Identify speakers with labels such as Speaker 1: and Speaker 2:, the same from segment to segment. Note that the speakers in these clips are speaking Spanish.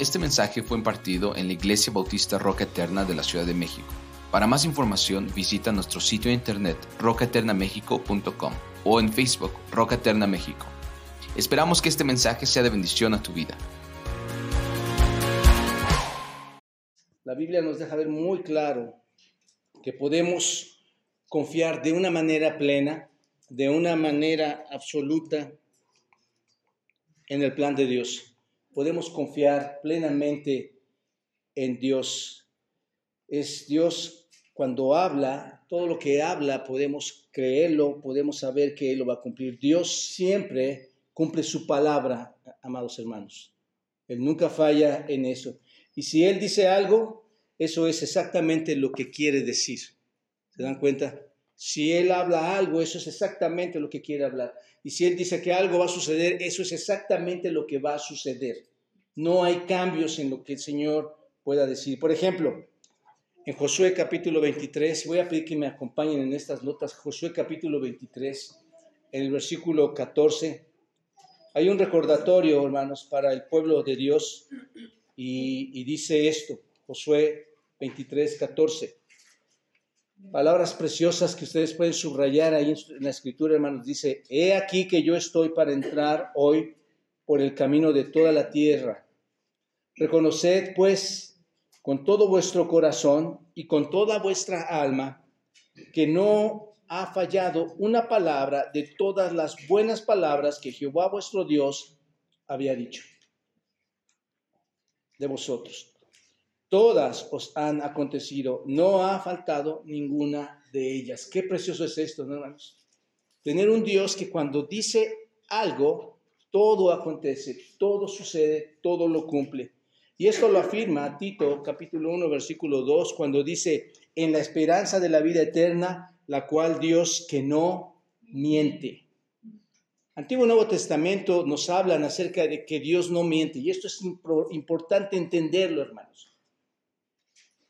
Speaker 1: Este mensaje fue impartido en la Iglesia Bautista Roca Eterna de la Ciudad de México. Para más información visita nuestro sitio de internet rocaeternamexico.com o en Facebook Roca Eterna México. Esperamos que este mensaje sea de bendición a tu vida.
Speaker 2: La Biblia nos deja ver muy claro que podemos confiar de una manera plena, de una manera absoluta en el plan de Dios podemos confiar plenamente en Dios. Es Dios cuando habla, todo lo que habla podemos creerlo, podemos saber que Él lo va a cumplir. Dios siempre cumple su palabra, amados hermanos. Él nunca falla en eso. Y si Él dice algo, eso es exactamente lo que quiere decir. ¿Se dan cuenta? Si Él habla algo, eso es exactamente lo que quiere hablar. Y si Él dice que algo va a suceder, eso es exactamente lo que va a suceder. No hay cambios en lo que el Señor pueda decir. Por ejemplo, en Josué capítulo 23, voy a pedir que me acompañen en estas notas, Josué capítulo 23, en el versículo 14, hay un recordatorio, hermanos, para el pueblo de Dios y, dice esto, Josué 23, 14. Palabras preciosas que ustedes pueden subrayar ahí en la escritura, hermanos. Dice, he aquí que yo estoy para entrar hoy por el camino de toda la tierra. Reconoced, pues, con todo vuestro corazón y con toda vuestra alma, que no ha fallado una palabra de todas las buenas palabras que Jehová vuestro Dios había dicho de vosotros. Todas os han acontecido, no ha faltado ninguna de ellas. Qué precioso es esto, hermanos? Tener un Dios que cuando dice algo, todo acontece, todo sucede, todo lo cumple. Y esto lo afirma Tito capítulo 1 versículo 2 cuando dice, en la esperanza de la vida eterna, la cual Dios que no miente. Antiguo y Nuevo Testamento nos hablan acerca de que Dios no miente y esto es importante entenderlo, hermanos.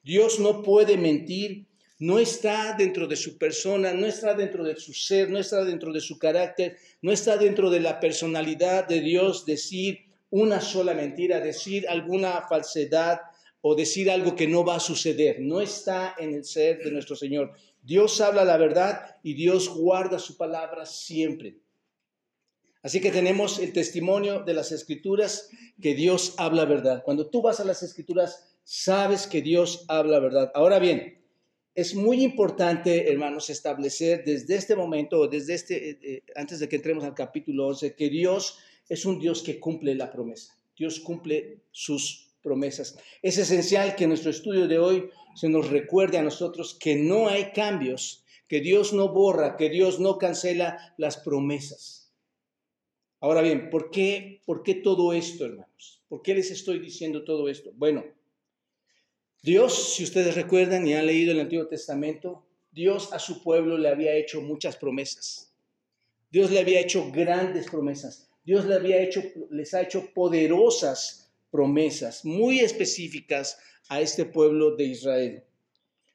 Speaker 2: Dios no puede mentir, no está dentro de su persona, no está dentro de su ser, no está dentro de su carácter, no está dentro de la personalidad de Dios decir una sola mentira, decir alguna falsedad o decir algo que no va a suceder. No está en el ser de nuestro Señor. Dios habla la verdad y Dios guarda su palabra siempre. Así que tenemos el testimonio de las escrituras que Dios habla verdad. Cuando tú vas a las escrituras, sabes que Dios habla verdad. Ahora bien, es muy importante, hermanos, establecer desde este momento, desde este, eh, eh, antes de que entremos al capítulo 11, que Dios es un Dios que cumple la promesa. Dios cumple sus promesas. Es esencial que nuestro estudio de hoy se nos recuerde a nosotros que no hay cambios, que Dios no borra, que Dios no cancela las promesas. Ahora bien, ¿por qué, por qué todo esto, hermanos? ¿Por qué les estoy diciendo todo esto? Bueno, Dios, si ustedes recuerdan y han leído el Antiguo Testamento, Dios a su pueblo le había hecho muchas promesas. Dios le había hecho grandes promesas. Dios le había hecho, les ha hecho poderosas promesas, muy específicas a este pueblo de Israel.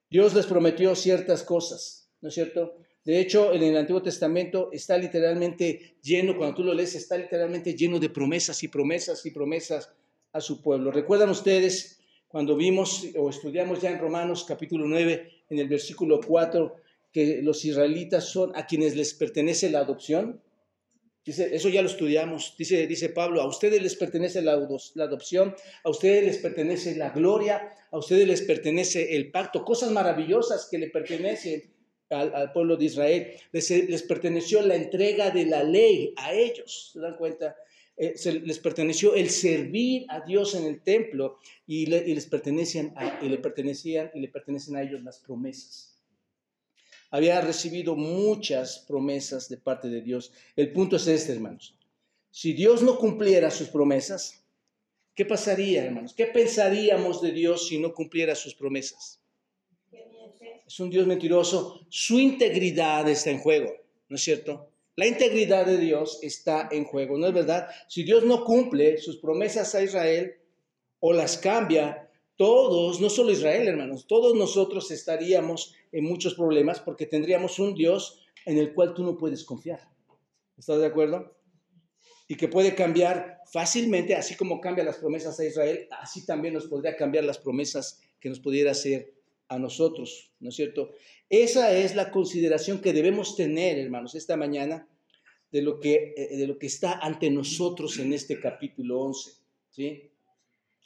Speaker 2: Dios les prometió ciertas cosas, ¿no es cierto? De hecho, en el Antiguo Testamento está literalmente lleno, cuando tú lo lees, está literalmente lleno de promesas y promesas y promesas a su pueblo. ¿Recuerdan ustedes cuando vimos o estudiamos ya en Romanos capítulo 9, en el versículo 4, que los israelitas son a quienes les pertenece la adopción. Dice, eso ya lo estudiamos. Dice, dice Pablo, a ustedes les pertenece la, adopción, a ustedes les pertenece la gloria, a ustedes les pertenece el pacto, cosas maravillosas que le pertenecen al, pueblo de Israel. Les, les, perteneció la entrega de la ley a ellos. ¿Se dan cuenta? Eh, les perteneció el servir a Dios en el templo y, les pertenecían y le pertenecían y le pertenecen a ellos las promesas. Había recibido muchas promesas de parte de Dios. El punto es este, hermanos. Si Dios no cumpliera sus promesas, ¿qué pasaría, hermanos? ¿Qué pensaríamos de Dios si no cumpliera sus promesas? Es un Dios mentiroso. Su integridad está en juego, ¿no es cierto? La integridad de Dios está en juego, ¿no es verdad? Si Dios no cumple sus promesas a Israel o las cambia, todos, no solo Israel, hermanos, todos nosotros estaríamos en muchos problemas porque tendríamos un Dios en el cual tú no puedes confiar. ¿Estás de acuerdo? y que puede cambiar fácilmente, así como cambia las promesas a Israel, así también nos podría cambiar las promesas que nos pudiera hacer a nosotros, ¿no es cierto? Esa es la consideración que debemos tener, hermanos, esta mañana de lo que, eh, de lo que está ante nosotros en este capítulo 11, ¿sí?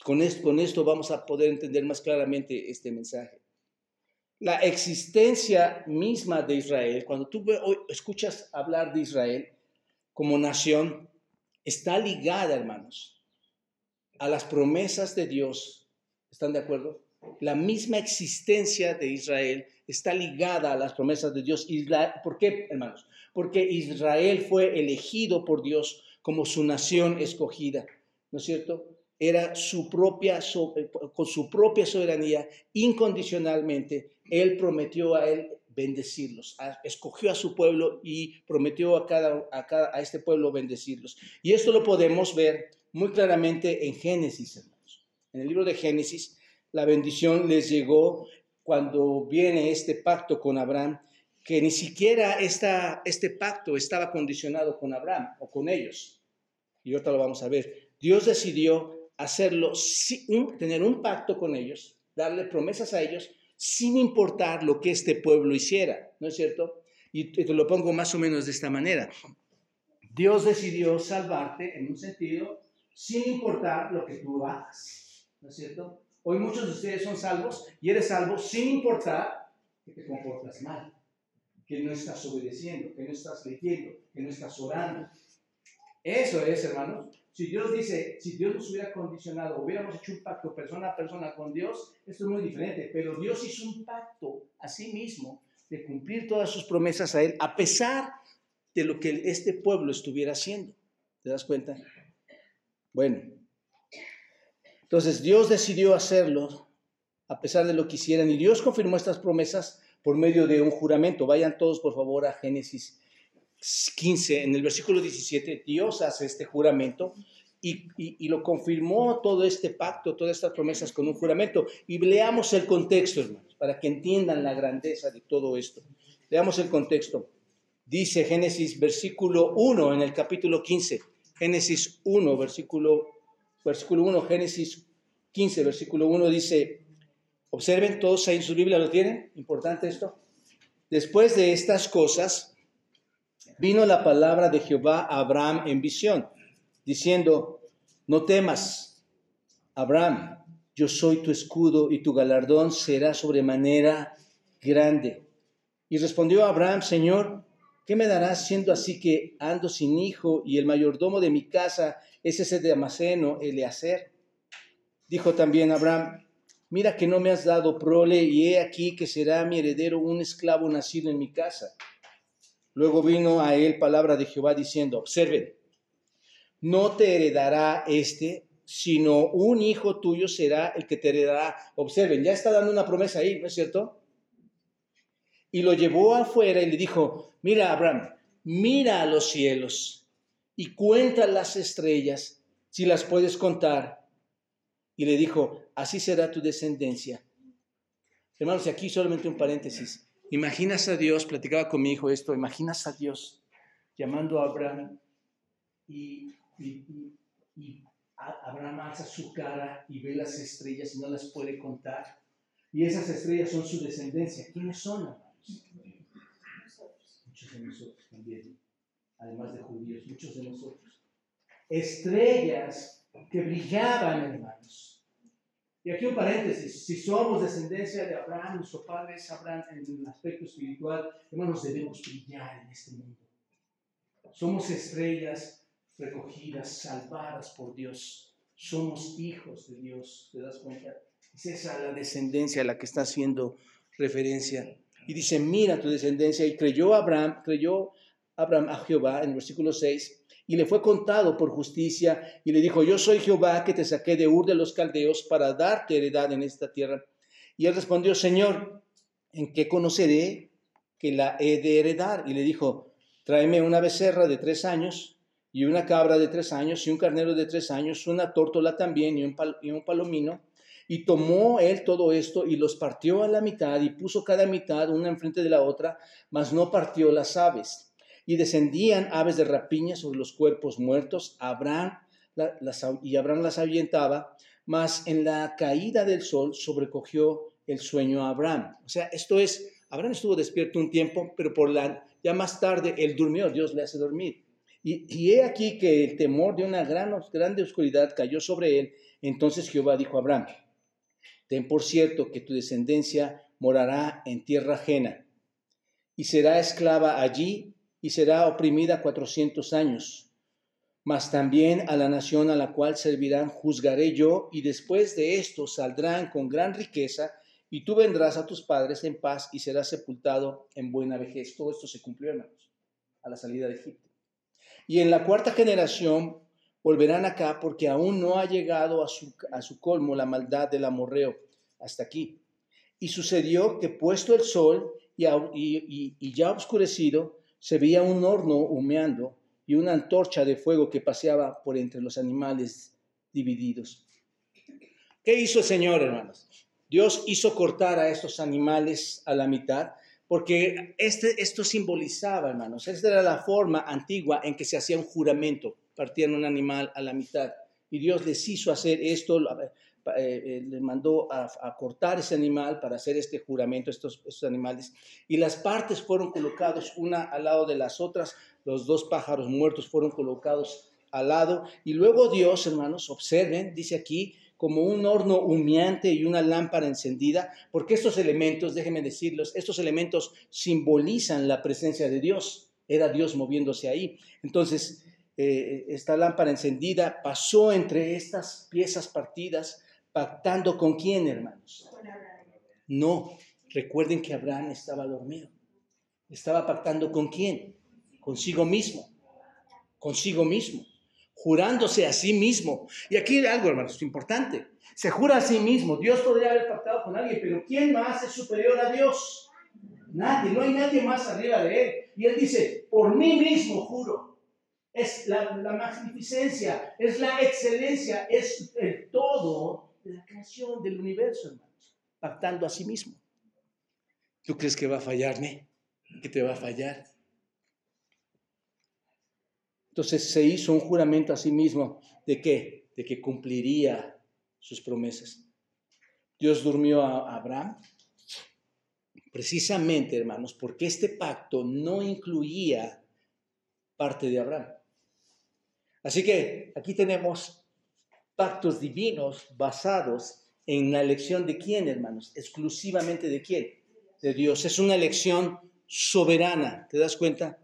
Speaker 2: Con esto, con esto vamos a poder entender más claramente este mensaje. La existencia misma de Israel, cuando tú escuchas hablar de Israel como nación, está ligada, hermanos, a las promesas de Dios. ¿Están de acuerdo? La misma existencia de Israel está ligada a las promesas de Dios. ¿Por qué, hermanos? Porque Israel fue elegido por Dios como su nación escogida, ¿no es cierto? Era su propia, eh, con su propia soberanía, incondicionalmente, Él prometió a Él bendecirlos, escogió a su pueblo y prometió a, cada, a, cada, a este pueblo bendecirlos. Y esto lo podemos ver muy claramente en Génesis, hermanos. En el libro de Génesis, la bendición les llegó cuando viene este pacto con Abraham, que ni siquiera este pacto estaba condicionado con Abraham o con ellos. Y ahorita lo vamos a ver. Dios decidió hacerlo, tener un pacto con ellos, darle promesas a ellos, sin importar lo que este pueblo hiciera, ¿no es cierto? Y te lo pongo más o menos de esta manera. Dios decidió salvarte en un sentido sin importar lo que tú hagas, ¿no es cierto? Hoy muchos de ustedes son salvos y eres salvo sin importar que te comportas mal, que no estás obedeciendo, que no estás leyendo, que no estás orando. Eso es, hermanos. Si Dios dice, si Dios nos hubiera condicionado, hubiéramos hecho un pacto persona a persona con Dios, esto es muy diferente. Pero Dios hizo un pacto a sí mismo de cumplir todas sus promesas a Él, a pesar de lo que este pueblo estuviera haciendo. ¿Te das cuenta? Bueno, entonces Dios decidió hacerlo a pesar de lo que hicieran y Dios confirmó estas promesas por medio de un juramento. Vayan todos por favor a Génesis 15, en el versículo 17, Dios hace este juramento y, y, lo confirmó todo este pacto, todas estas promesas con un juramento. Y leamos el contexto, hermanos, para que entiendan la grandeza de todo esto. Leamos el contexto. Dice Génesis versículo 1 en el capítulo 15. Génesis 1, versículo versículo 1, Génesis 15, versículo 1 dice, observen, todos ahí en su Biblia lo tienen, importante esto. Después de estas cosas, vino la palabra de Jehová a Abraham en visión, diciendo, no temas, Abraham, yo soy tu escudo y tu galardón será sobremanera grande. Y respondió Abraham, Señor, ¿qué me darás siendo así que ando sin hijo y el mayordomo de mi casa es ese de Amaceno, Eleazer. Dijo también Abraham, mira que no me has dado prole y he aquí que será mi heredero un esclavo nacido en mi casa. Luego vino a él palabra de Jehová diciendo, observen, no te heredará este, sino un hijo tuyo será el que te heredará. Observen, ya está dando una promesa ahí, ¿no es cierto? Y lo llevó afuera y le dijo, mira Abraham, mira a los cielos y cuenta las estrellas, si las puedes contar. Y le dijo, así será tu descendencia. Hermanos, y aquí solamente un paréntesis. Imaginas a Dios, platicaba con mi hijo esto, imaginas a Dios llamando a Abraham y, Abraham alza su cara y ve las estrellas y no las puede contar. Y esas estrellas son su descendencia. ¿Quiénes son, de nosotros también además de judíos, muchos de nosotros. Estrellas que brillaban, hermanos. Y aquí un paréntesis, si somos descendencia de Abraham, nuestro padre es Abraham en el aspecto espiritual, hermanos, debemos brillar en este mundo. Somos estrellas recogidas, salvadas por Dios. Somos hijos de Dios, ¿te das cuenta? Es esa la descendencia a la que está haciendo referencia. Y dice, mira tu descendencia. Y creyó Abraham, creyó Abraham a Jehová en el versículo 6, y le fue contado por justicia, y le dijo, yo soy Jehová que te saqué de Ur de los Caldeos para darte heredad en esta tierra. Y él respondió, Señor, ¿en qué conoceré que la he de heredar? Y le dijo, tráeme una becerra de tres años, y una cabra de tres años, y un carnero de tres años, una tórtola también, y un, y un palomino. Y tomó él todo esto y los partió a la mitad y puso cada mitad una enfrente de la otra, mas no partió las aves y descendían aves de rapiña sobre los cuerpos muertos, Abraham y Abraham las ahuyentaba, mas en la caída del sol sobrecogió el sueño a Abraham. O sea, esto es, Abraham estuvo despierto un tiempo, pero por la, ya más tarde él durmió, Dios le hace dormir. Y, y he aquí que el temor de una gran, grande oscuridad cayó sobre él. Entonces Jehová dijo a Abraham, ten por cierto que tu descendencia morará en tierra ajena y será esclava allí y será oprimida cuatrocientos años. Mas también a la nación a la cual servirán juzgaré yo, y después de esto saldrán con gran riqueza, y tú vendrás a tus padres en paz y serás sepultado en buena vejez. Todo esto se cumplió, hermanos, a la salida de Egipto. Y en la cuarta generación volverán acá porque aún no ha llegado a su, a su colmo la maldad del amorreo hasta aquí. Y sucedió que puesto el sol y, y, y ya oscurecido, se veía un horno humeando y una antorcha de fuego que paseaba por entre los animales divididos. ¿Qué hizo el Señor, hermanos? Dios hizo cortar a estos animales a la mitad porque este, esto simbolizaba, hermanos, esta era la forma antigua en que se hacía un juramento, partían un animal a la mitad. Y Dios les hizo hacer esto, eh, eh, le mandó a, cortar ese animal para hacer este juramento, estos, estos animales, y las partes fueron colocadas una al lado de las otras, los dos pájaros muertos fueron colocados al lado, y luego Dios, hermanos, observen, dice aquí, como un horno humeante y una lámpara encendida, porque estos elementos, déjenme decirlos, estos elementos simbolizan la presencia de Dios, era Dios moviéndose ahí. Entonces, eh, esta lámpara encendida pasó entre estas piezas partidas ¿Pactando con quién, hermanos? No, recuerden que Abraham estaba dormido. Estaba pactando con quién? Consigo mismo. Consigo mismo. Jurándose a sí mismo. Y aquí hay algo, hermanos, importante. Se jura a sí mismo. Dios podría haber pactado con alguien, pero ¿quién más es superior a Dios? Nadie, no hay nadie más arriba de él. Y él dice, por mí mismo juro. Es la, magnificencia, es la excelencia, es el todo de la creación del universo, hermanos, pactando a sí mismo. ¿Tú crees que va a fallarme? ¿Que te va a fallar? Entonces se hizo un juramento a sí mismo de qué? De que cumpliría sus promesas. Dios durmió a Abraham precisamente, hermanos, porque este pacto no incluía parte de Abraham. Así que aquí tenemos pactos divinos basados en la elección de quién, hermanos, exclusivamente de quién, de Dios. Es una elección soberana, ¿te das cuenta?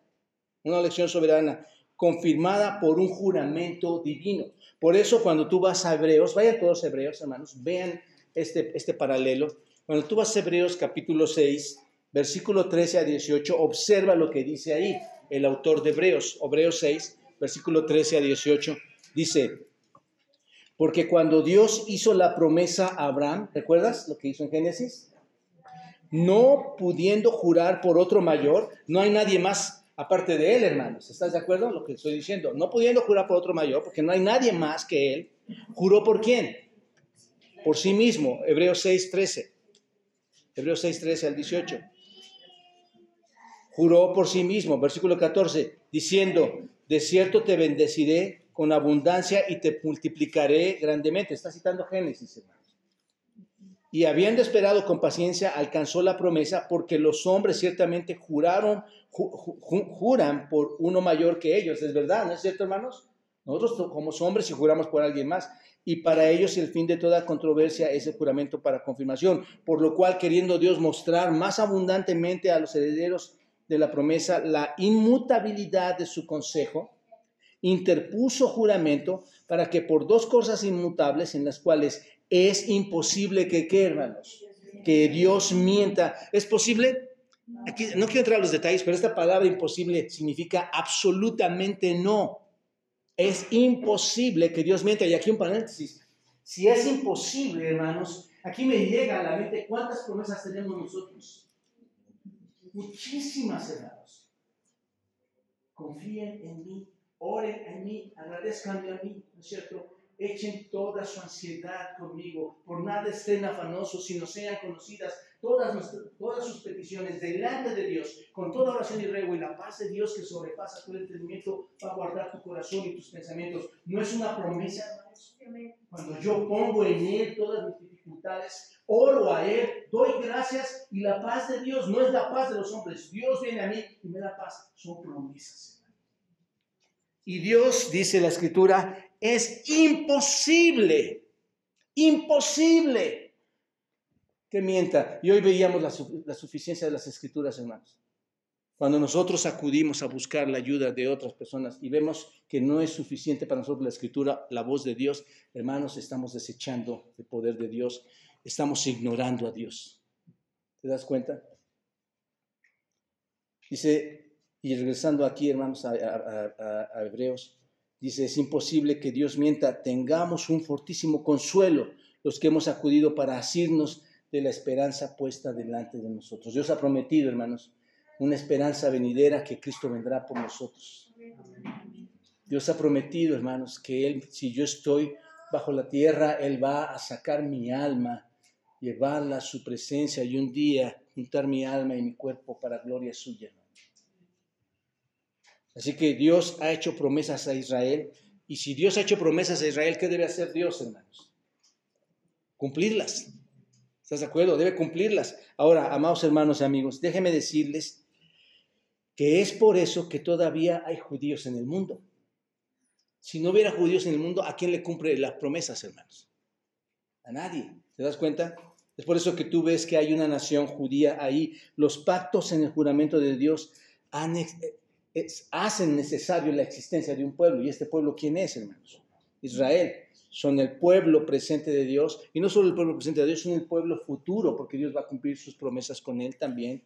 Speaker 2: Una elección soberana, confirmada por un juramento divino. Por eso cuando tú vas a Hebreos, vayan todos Hebreos, hermanos, vean este, este paralelo. Cuando tú vas a Hebreos capítulo 6, versículo 13 a 18, observa lo que dice ahí el autor de Hebreos, Hebreos 6, versículo 13 a 18, dice, porque cuando Dios hizo la promesa a Abraham, ¿recuerdas lo que hizo en Génesis? No pudiendo jurar por otro mayor, no hay nadie más aparte de él, hermanos. ¿Estás de acuerdo lo que estoy diciendo? No pudiendo jurar por otro mayor, porque no hay nadie más que él. ¿Juró por quién? Por sí mismo. Hebreos 6, 13. Hebreos 6, 13 al 18. Juró por sí mismo, versículo 14, diciendo, de cierto te bendeciré con abundancia y te multiplicaré grandemente. Está citando Génesis, hermanos. Y habiendo esperado con paciencia, alcanzó la promesa porque los hombres ciertamente juraron, juran por uno mayor que ellos. Es verdad, ¿no es cierto, hermanos? Nosotros como hombres y juramos por alguien más. Y para ellos el fin de toda controversia es el juramento para confirmación. Por lo cual, queriendo Dios mostrar más abundantemente a los herederos de la promesa la inmutabilidad de su consejo, interpuso juramento para que por dos cosas inmutables en las cuales es imposible que, ¿qué hermanos? Que Dios mienta. ¿Es posible? Aquí, no quiero entrar a los detalles, pero esta palabra imposible significa absolutamente no. Es imposible que Dios mienta. Y aquí un paréntesis. Si es imposible, hermanos, aquí me llega a la mente cuántas promesas tenemos nosotros. Muchísimas, hermanos. Confíen en mí oren en mí, agradezcanme a mí, ¿no es cierto? echen toda su ansiedad conmigo, por nada estén afanosos, sino sean conocidas todas, todas sus peticiones delante de Dios, con toda oración y ruego, y la paz de Dios que sobrepasa todo entendimiento va a guardar tu corazón y tus pensamientos. No es una promesa, hermanos. Cuando yo pongo en Él todas mis dificultades, oro a Él, doy gracias y la paz de Dios no es la paz de los hombres. Dios viene a mí y me da paz. Son promesas. Y Dios, dice la escritura, es imposible, imposible que mienta. Y hoy veíamos la, la, suficiencia de las escrituras, hermanos. Cuando nosotros acudimos a buscar la ayuda de otras personas y vemos que no es suficiente para nosotros la escritura, la voz de Dios, hermanos, estamos desechando el poder de Dios, estamos ignorando a Dios. ¿Te das cuenta? Dice y regresando aquí, hermanos, a, Hebreos, dice, es imposible que Dios mienta, tengamos un fortísimo consuelo los que hemos acudido para asirnos de la esperanza puesta delante de nosotros. Dios ha prometido, hermanos, una esperanza venidera que Cristo vendrá por nosotros. Dios ha prometido, hermanos, que Él, si yo estoy bajo la tierra, Él va a sacar mi alma, llevarla a su presencia y un día juntar mi alma y mi cuerpo para gloria suya. Así que Dios ha hecho promesas a Israel. Y si Dios ha hecho promesas a Israel, ¿qué debe hacer Dios, hermanos? Cumplirlas. ¿Estás de acuerdo? Debe cumplirlas. Ahora, amados hermanos y amigos, déjenme decirles que es por eso que todavía hay judíos en el mundo. Si no hubiera judíos en el mundo, ¿a quién le cumple las promesas, hermanos? A nadie. ¿Te das cuenta? Es por eso que tú ves que hay una nación judía ahí. Los pactos en el juramento de Dios han hacen necesario la existencia de un pueblo. ¿Y este pueblo quién es, hermanos? Israel. Son el pueblo presente de Dios. Y no solo el pueblo presente de Dios, son el pueblo futuro, porque Dios va a cumplir sus promesas con él también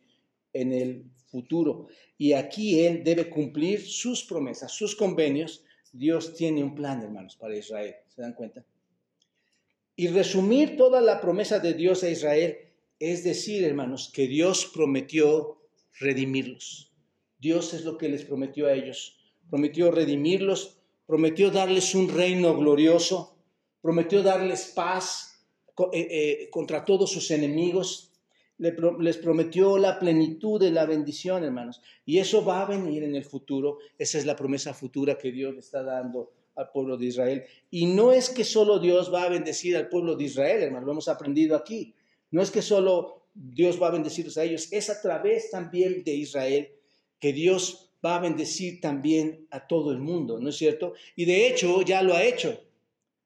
Speaker 2: en el futuro. Y aquí Él debe cumplir sus promesas, sus convenios. Dios tiene un plan, hermanos, para Israel. ¿Se dan cuenta? Y resumir toda la promesa de Dios a Israel es decir, hermanos, que Dios prometió redimirlos. Dios es lo que les prometió a ellos. Prometió redimirlos, prometió darles un reino glorioso, prometió darles paz eh, eh, contra todos sus enemigos, les prometió la plenitud de la bendición, hermanos. Y eso va a venir en el futuro. Esa es la promesa futura que Dios le está dando al pueblo de Israel. Y no es que solo Dios va a bendecir al pueblo de Israel, hermanos, lo hemos aprendido aquí. No es que solo Dios va a bendecirlos a ellos, es a través también de Israel que Dios va a bendecir también a todo el mundo, ¿no es cierto? Y de hecho ya lo ha hecho.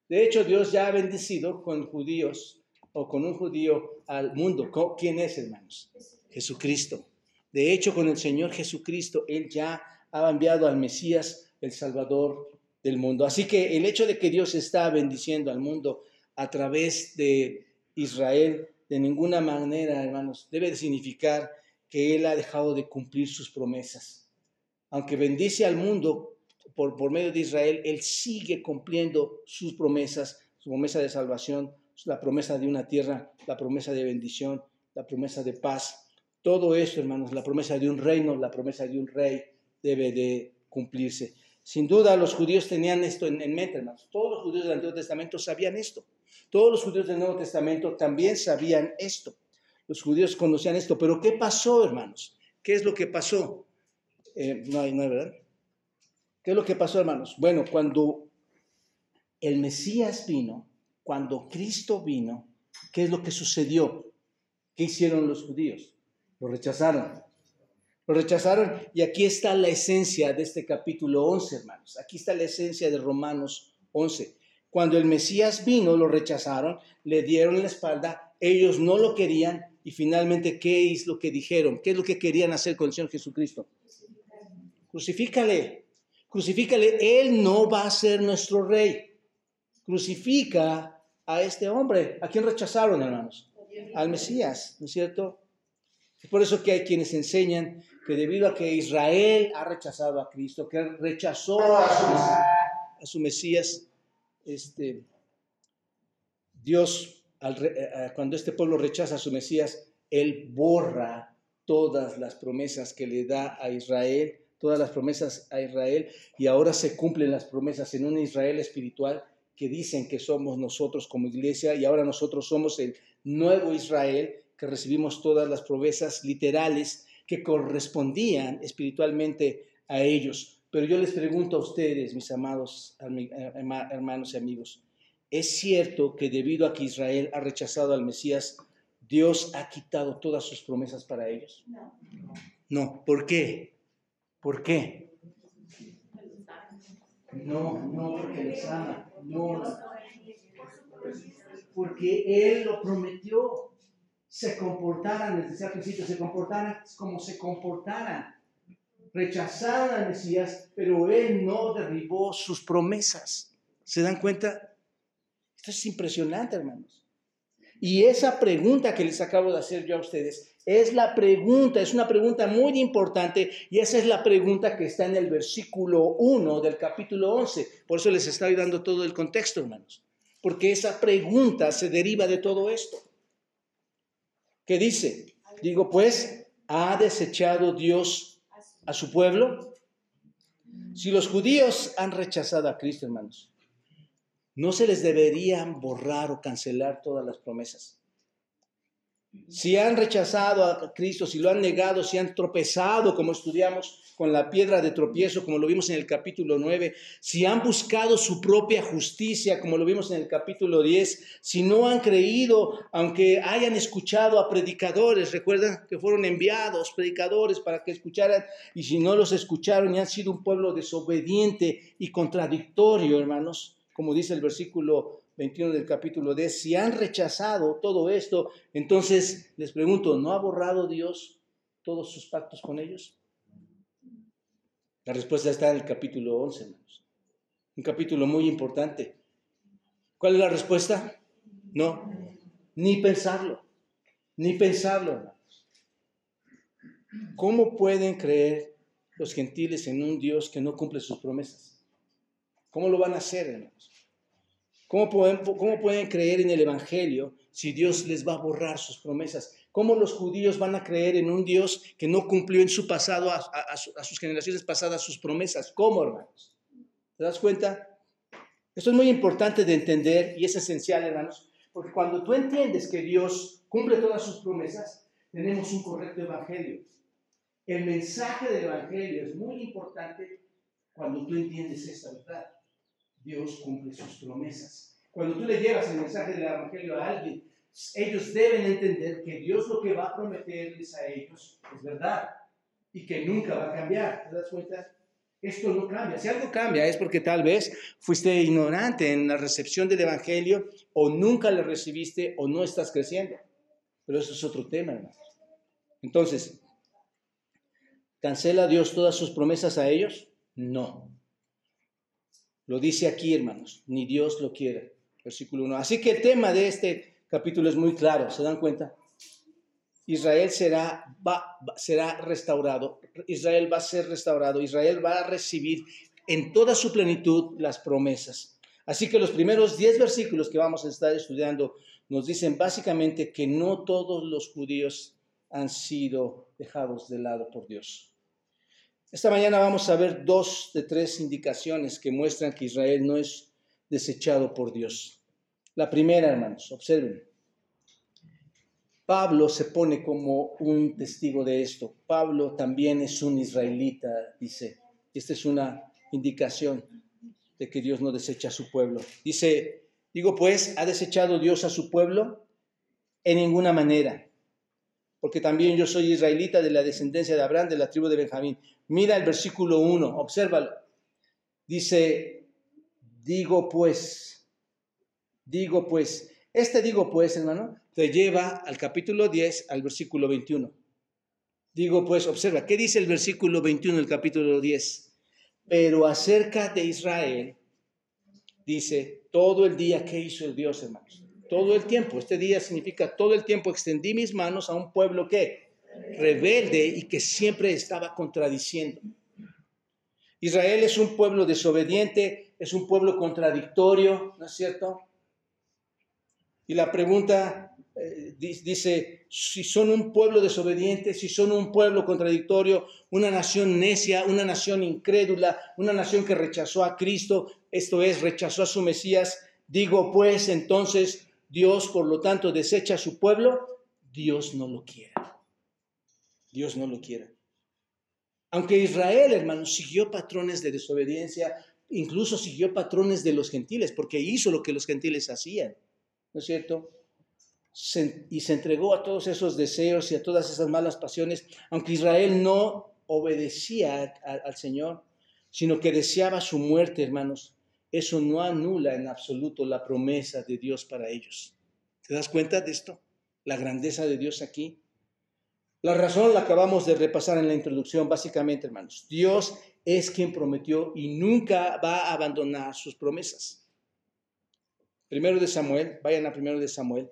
Speaker 2: De hecho Dios ya ha bendecido con judíos o con un judío al mundo. ¿Quién es, hermanos? Jesucristo. De hecho, con el Señor Jesucristo, Él ya ha enviado al Mesías, el Salvador del mundo. Así que el hecho de que Dios está bendiciendo al mundo a través de Israel, de ninguna manera, hermanos, debe significar que Él ha dejado de cumplir sus promesas. Aunque bendice al mundo por, medio de Israel, Él sigue cumpliendo sus promesas, su promesa de salvación, la promesa de una tierra, la promesa de bendición, la promesa de paz. Todo eso, hermanos, la promesa de un reino, la promesa de un rey debe de cumplirse. Sin duda los judíos tenían esto en, en mente, hermanos. Todos los judíos del Antiguo Testamento sabían esto. Todos los judíos del Nuevo Testamento también sabían esto. Los judíos conocían esto, pero ¿qué pasó, hermanos? ¿Qué es lo que pasó? Eh, no, hay, no hay, ¿verdad? ¿Qué es lo que pasó, hermanos? Bueno, cuando el Mesías vino, cuando Cristo vino, ¿qué es lo que sucedió? ¿Qué hicieron los judíos? Lo rechazaron. Lo rechazaron y aquí está la esencia de este capítulo 11, hermanos. Aquí está la esencia de Romanos 11. Cuando el Mesías vino, lo rechazaron, le dieron la espalda, ellos no lo querían y finalmente, ¿qué es lo que dijeron? ¿Qué es lo que querían hacer con el Señor Jesucristo? Crucifícale, crucifícale. Él no va a ser nuestro rey. Crucifica a este hombre. ¿A quién rechazaron, hermanos? Al Mesías, ¿no es cierto? Es por eso que hay quienes enseñan que debido a que Israel ha rechazado a Cristo, que rechazó a su, Mesías, este, Dios eh, eh, cuando este pueblo rechaza a su Mesías, Él borra todas las promesas que le da a Israel, todas las promesas a Israel, y ahora se cumplen las promesas en un Israel espiritual que dicen que somos nosotros como iglesia y ahora nosotros somos el nuevo Israel, que recibimos todas las promesas literales que correspondían espiritualmente a ellos. Pero yo les pregunto a ustedes, mis amados eh, hermanos y amigos, ¿es cierto que debido a que Israel ha rechazado al Mesías, Dios ha quitado todas sus promesas para ellos? No. No, ¿por qué? ¿Por qué? No, no porque les ama, no. Porque Él lo prometió. Se comportaran, les decía al principio, se comportaran como se comportaran. Rechazaron al Mesías, pero Él no derribó sus promesas. ¿Se dan cuenta? Esto es impresionante, hermanos. Y esa pregunta que les acabo de hacer yo a ustedes es la pregunta, es una pregunta muy importante y esa es la pregunta que está en el versículo 1 del capítulo 11. Por eso les estoy dando todo el contexto, hermanos. Porque esa pregunta se deriva de todo esto. ¿Qué dice? Digo, pues, ¿ha desechado Dios a su pueblo? Si los judíos han rechazado a Cristo, hermanos, ¿no se les deberían borrar o cancelar todas las promesas? Si han rechazado a Cristo, si lo han negado, si han tropezado, como estudiamos con la piedra de tropiezo, como lo vimos en el capítulo 9, si han buscado su propia justicia, como lo vimos en el capítulo 10, si no han creído, aunque hayan escuchado a predicadores, recuerdan que fueron enviados predicadores para que escucharan, y si no los escucharon y han sido un pueblo desobediente y contradictorio, hermanos, como dice el versículo 21 del capítulo 10, si han rechazado todo esto, entonces les pregunto, ¿no ha borrado Dios todos sus pactos con ellos? La respuesta está en el capítulo 11, hermanos. Un capítulo muy importante. ¿Cuál es la respuesta? No, ni pensarlo, ni pensarlo, hermanos. ¿Cómo pueden creer los gentiles en un Dios que no cumple sus promesas? ¿Cómo lo van a hacer, hermanos? ¿Cómo pueden, ¿Cómo pueden creer en el Evangelio si Dios les va a borrar sus promesas? ¿Cómo los judíos van a creer en un Dios que no cumplió en su pasado, a, a sus generaciones pasadas, sus promesas? ¿Cómo, hermanos? ¿Te das cuenta? Esto es muy importante de entender y es esencial, hermanos, porque cuando tú entiendes que Dios cumple todas sus promesas, tenemos un correcto evangelio. El mensaje del evangelio es muy importante cuando tú entiendes esta verdad. Dios cumple sus promesas. Cuando tú le llevas el mensaje del Evangelio a alguien, ellos deben entender que Dios lo que va a prometerles a ellos es verdad y que nunca va a cambiar. ¿Te das cuenta? Esto no cambia. Si algo cambia es porque tal vez fuiste ignorante en la recepción del Evangelio o nunca lo recibiste o no estás creciendo. Pero eso es otro tema, hermanos. Entonces, ¿cancela Dios todas sus promesas a ellos? No. Lo dice aquí, hermanos, ni Dios lo quiere. Versículo 1. Así que el tema de este capítulo es muy claro, ¿se dan cuenta? Israel será restaurado, Israel va a ser restaurado, Israel va a recibir en toda su plenitud las promesas. Así que los primeros 10 versículos que vamos a estar estudiando nos dicen básicamente que no todos los judíos han sido dejados de lado por Dios. Esta mañana vamos a ver dos de tres indicaciones que muestran que Israel no es desechado por Dios. La primera, hermanos, observen. Pablo se pone como un testigo de esto. Pablo también es un israelita, dice. Esta es una indicación de que Dios no desecha a su pueblo. Dice, digo pues, ¿ha desechado Dios a su pueblo? En ninguna manera porque también yo soy israelita de la descendencia de Abraham, de la tribu de Benjamín. Mira el versículo 1, obsérvalo. Dice, digo pues, digo pues, este digo pues, hermano, te lleva al capítulo 10, al versículo 21. Digo pues, observa, ¿qué dice el versículo 21 del capítulo 10? Pero acerca de Israel, dice, todo el día que hizo el Dios, hermanos todo el tiempo. Este día significa todo el tiempo extendí mis manos a un pueblo que rebelde y que siempre estaba contradiciendo. Israel es un pueblo desobediente, es un pueblo contradictorio, ¿no es cierto? Y la pregunta, eh, dice, si son un pueblo desobediente, si son un pueblo contradictorio, una nación necia, una nación incrédula, una nación que rechazó a Cristo, esto es, rechazó a su Mesías, digo pues entonces Dios, por lo tanto, desecha a su pueblo, Dios no lo quiere. Dios no lo quiere. Aunque Israel, hermanos, siguió patrones de desobediencia, incluso siguió patrones de los gentiles, porque hizo lo que los gentiles hacían, ¿no es cierto? y se entregó a todos esos deseos y a todas esas malas pasiones, aunque Israel no obedecía al Señor, sino que deseaba su muerte, hermanos. Eso no anula en absoluto la promesa de Dios para ellos. ¿Te das cuenta de esto? La grandeza de Dios aquí. La razón la acabamos de repasar en la introducción, básicamente, hermanos. Dios es quien prometió y nunca va a abandonar sus promesas. Primero de Samuel, vayan a primero de Samuel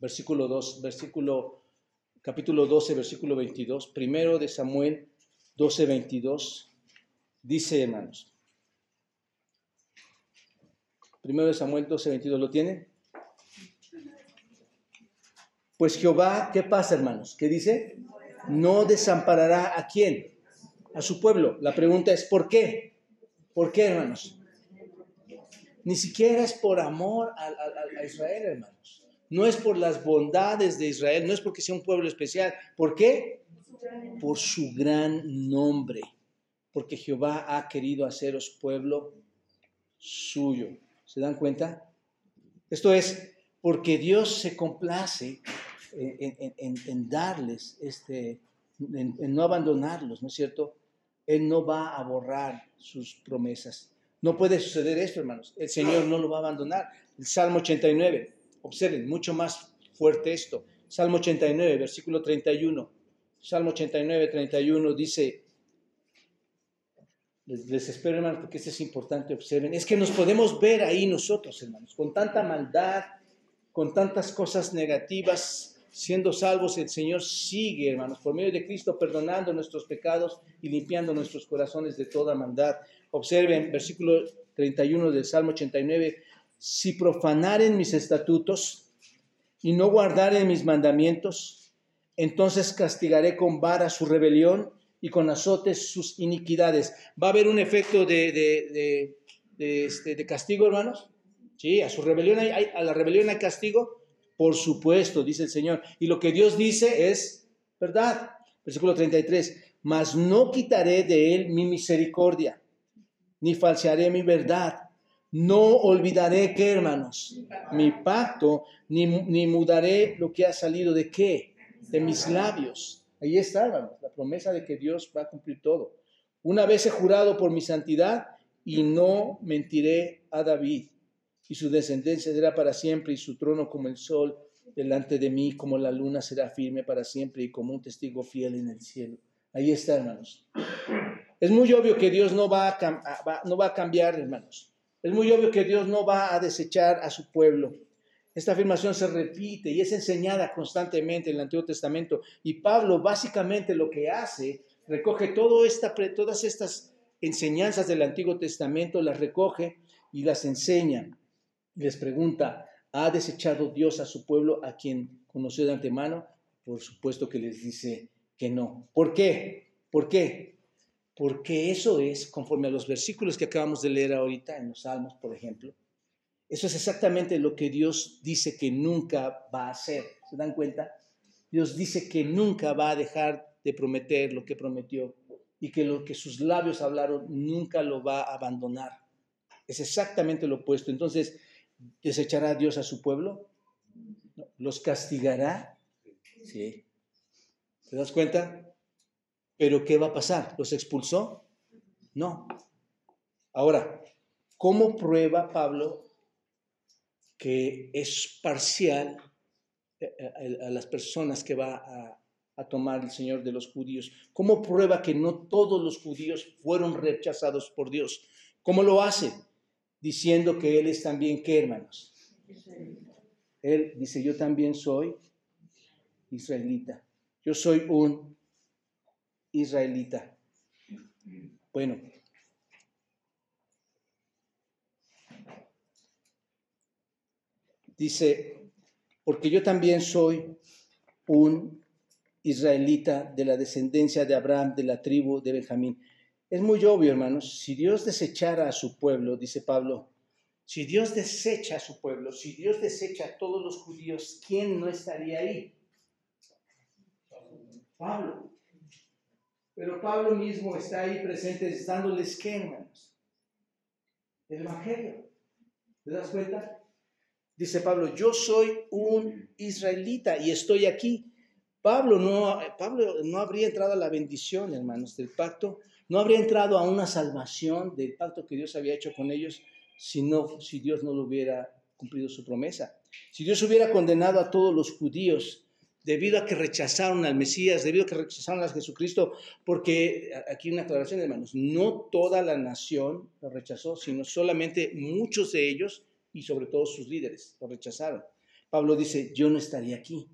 Speaker 2: versículo 2, versículo, capítulo 12, versículo 22, primero de Samuel 12, 22, dice, hermanos, primero de Samuel 12, 22, ¿lo tiene? Pues Jehová, ¿qué pasa, hermanos? ¿Qué dice? No desamparará a quién? A su pueblo. La pregunta es, ¿por qué? ¿Por qué, hermanos? Ni siquiera es por amor a, a Israel, hermanos no es por las bondades de Israel, no es porque sea un pueblo especial. ¿Por qué? Por su gran nombre, porque Jehová ha querido haceros pueblo suyo. ¿Se dan cuenta? Esto es porque Dios se complace en, darles, este, en no abandonarlos, ¿no es cierto? Él no va a borrar sus promesas. No puede suceder esto, hermanos. El Señor no lo va a abandonar. El Salmo 89. Observen, mucho más fuerte esto. Salmo 89, versículo 31. Salmo 89, 31 dice, les, espero hermanos porque esto es importante, observen, es que nos podemos ver ahí nosotros hermanos, con tanta maldad, con tantas cosas negativas, siendo salvos, el Señor sigue, hermanos, por medio de Cristo, perdonando nuestros pecados y limpiando nuestros corazones de toda maldad. Observen, versículo 31 del Salmo 89, si profanaren mis estatutos y no guardaren mis mandamientos, entonces castigaré con vara su rebelión y con azotes sus iniquidades. ¿Va a haber un efecto de, este, castigo, hermanos? Sí, a su rebelión hay, a la rebelión hay castigo. Por supuesto, dice el Señor. Y lo que Dios dice es verdad. Versículo 33. Mas no quitaré de él mi misericordia, ni falsearé mi verdad no olvidaré que, hermanos, mi pacto, ni, ni, mudaré lo que ha salido de qué? De mis labios. Ahí está, hermanos, la promesa de que Dios va a cumplir todo. Una vez he jurado por mi santidad y no mentiré a David. Y su descendencia será para siempre y su trono como el sol delante de mí, como la luna será firme para siempre y como un testigo fiel en el cielo. Ahí está, hermanos. Es muy obvio que Dios no va a, no va a cambiar, hermanos. Es muy obvio que Dios no va a desechar a su pueblo. Esta afirmación se repite y es enseñada constantemente en el Antiguo Testamento. Y Pablo básicamente lo que hace, recoge todas estas enseñanzas del Antiguo Testamento, las recoge y las enseña. Y les pregunta, ¿ha desechado Dios a su pueblo a quien conoció de antemano? Por supuesto que les dice que no. ¿Por qué? ¿Por qué? porque eso es, conforme a los versículos que acabamos de leer ahorita en los Salmos, por ejemplo, eso es exactamente lo que Dios dice que nunca va a hacer. ¿Se dan cuenta? Dios dice que nunca va a dejar de prometer lo que prometió y que lo que sus labios hablaron nunca lo va a abandonar. Es exactamente lo opuesto. Entonces, ¿desechará Dios a su pueblo? ¿Los castigará? Sí. ¿Te das cuenta? Pero ¿qué va a pasar? ¿Los expulsó? No. Ahora, ¿cómo prueba Pablo que es parcial eh, eh, a, las personas que va a, tomar el Señor de los judíos? ¿Cómo prueba que no todos los judíos fueron rechazados por Dios? ¿Cómo lo hace? Diciendo que Él es también, ¿qué hermanos? Él dice, yo también soy israelita. Yo soy un israelita. Bueno, dice porque yo también soy un israelita de la descendencia de Abraham, de la tribu de Benjamín. Es muy obvio, hermanos, si Dios desechara a su pueblo, dice Pablo, si Dios desecha a su pueblo, si Dios desecha a todos los judíos, ¿quién no estaría ahí? Pablo. Pero Pablo mismo está ahí presente dándoles qué, hermanos? El Evangelio. ¿Te das cuenta? Dice Pablo, yo soy un israelita y estoy aquí. Pablo no, Pablo no habría entrado a la bendición, hermanos, del pacto, no habría entrado a una salvación del pacto que Dios había hecho con ellos si, no, si Dios no lo hubiera cumplido su promesa. Si Dios hubiera condenado a todos los judíos debido a que rechazaron al Mesías, debido a que rechazaron a Jesucristo, porque aquí una aclaración, hermanos, no toda la nación lo rechazó, sino solamente muchos de ellos y sobre todo sus líderes lo rechazaron. Pablo dice, yo no estaría aquí,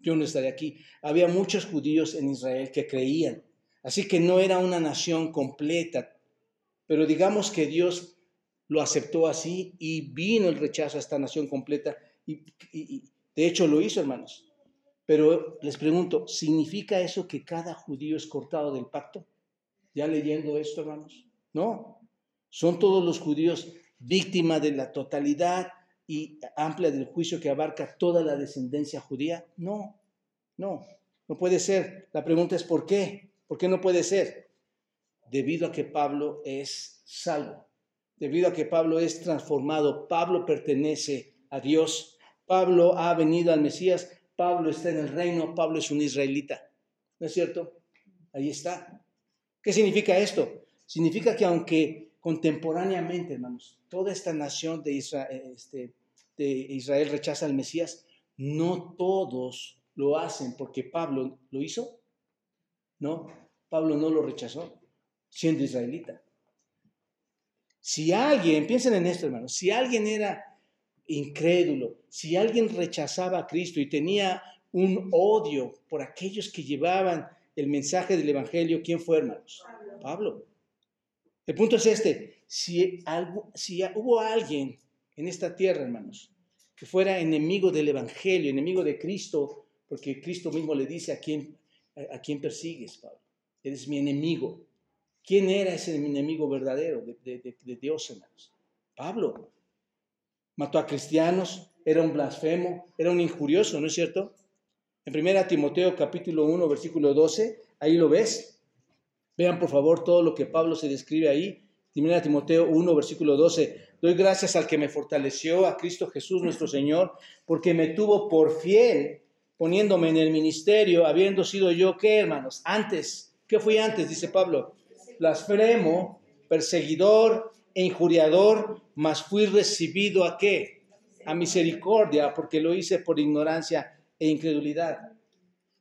Speaker 2: yo no estaría aquí. Había muchos judíos en Israel que creían, así que no era una nación completa, pero digamos que Dios lo aceptó así y vino el rechazo a esta nación completa y, y de hecho lo hizo, hermanos. Pero les pregunto, ¿significa eso que cada judío es cortado del pacto? ¿Ya leyendo esto, hermanos? No, son todos los judíos víctimas de la totalidad y amplia del juicio que abarca toda la descendencia judía. No, no, no puede ser. La pregunta es ¿por qué? ¿Por qué no puede ser? Debido a que Pablo es salvo, debido a que Pablo es transformado, Pablo pertenece a Dios, Pablo ha venido al Mesías, Pablo está en el reino, Pablo es un israelita. ¿No es cierto? Ahí está. ¿Qué significa esto? Significa que aunque contemporáneamente, hermanos, toda esta nación de Israel, este, de Israel rechaza al Mesías, no todos lo hacen porque Pablo lo hizo. No, Pablo no lo rechazó, siendo israelita. Si alguien, piensen en esto, hermanos, si alguien era incrédulo, si alguien rechazaba a Cristo y tenía un odio por aquellos que llevaban el mensaje del Evangelio, ¿quién fue, hermanos? Pablo. El punto es este, si, hubo alguien en esta tierra, hermanos, que fuera enemigo del Evangelio, enemigo de Cristo, porque Cristo mismo le dice a quién, persigues, Pablo, eres mi enemigo. ¿Quién era ese enemigo verdadero de, de Dios, hermanos? Pablo mató a cristianos, era un blasfemo, era un injurioso, ¿no es cierto? En 1 Timoteo capítulo 1, versículo 12, ahí lo ves. Vean por favor todo lo que Pablo se describe ahí. 1 Timoteo 1, versículo 12. Doy gracias al que me fortaleció, a Cristo Jesús nuestro Señor, porque me tuvo por fiel, poniéndome en el ministerio, habiendo sido yo, ¿qué hermanos? Antes, ¿qué fui antes? Dice Pablo. Blasfemo, perseguidor, e injuriador, mas fui recibido a qué? A misericordia, porque lo hice por ignorancia e incredulidad.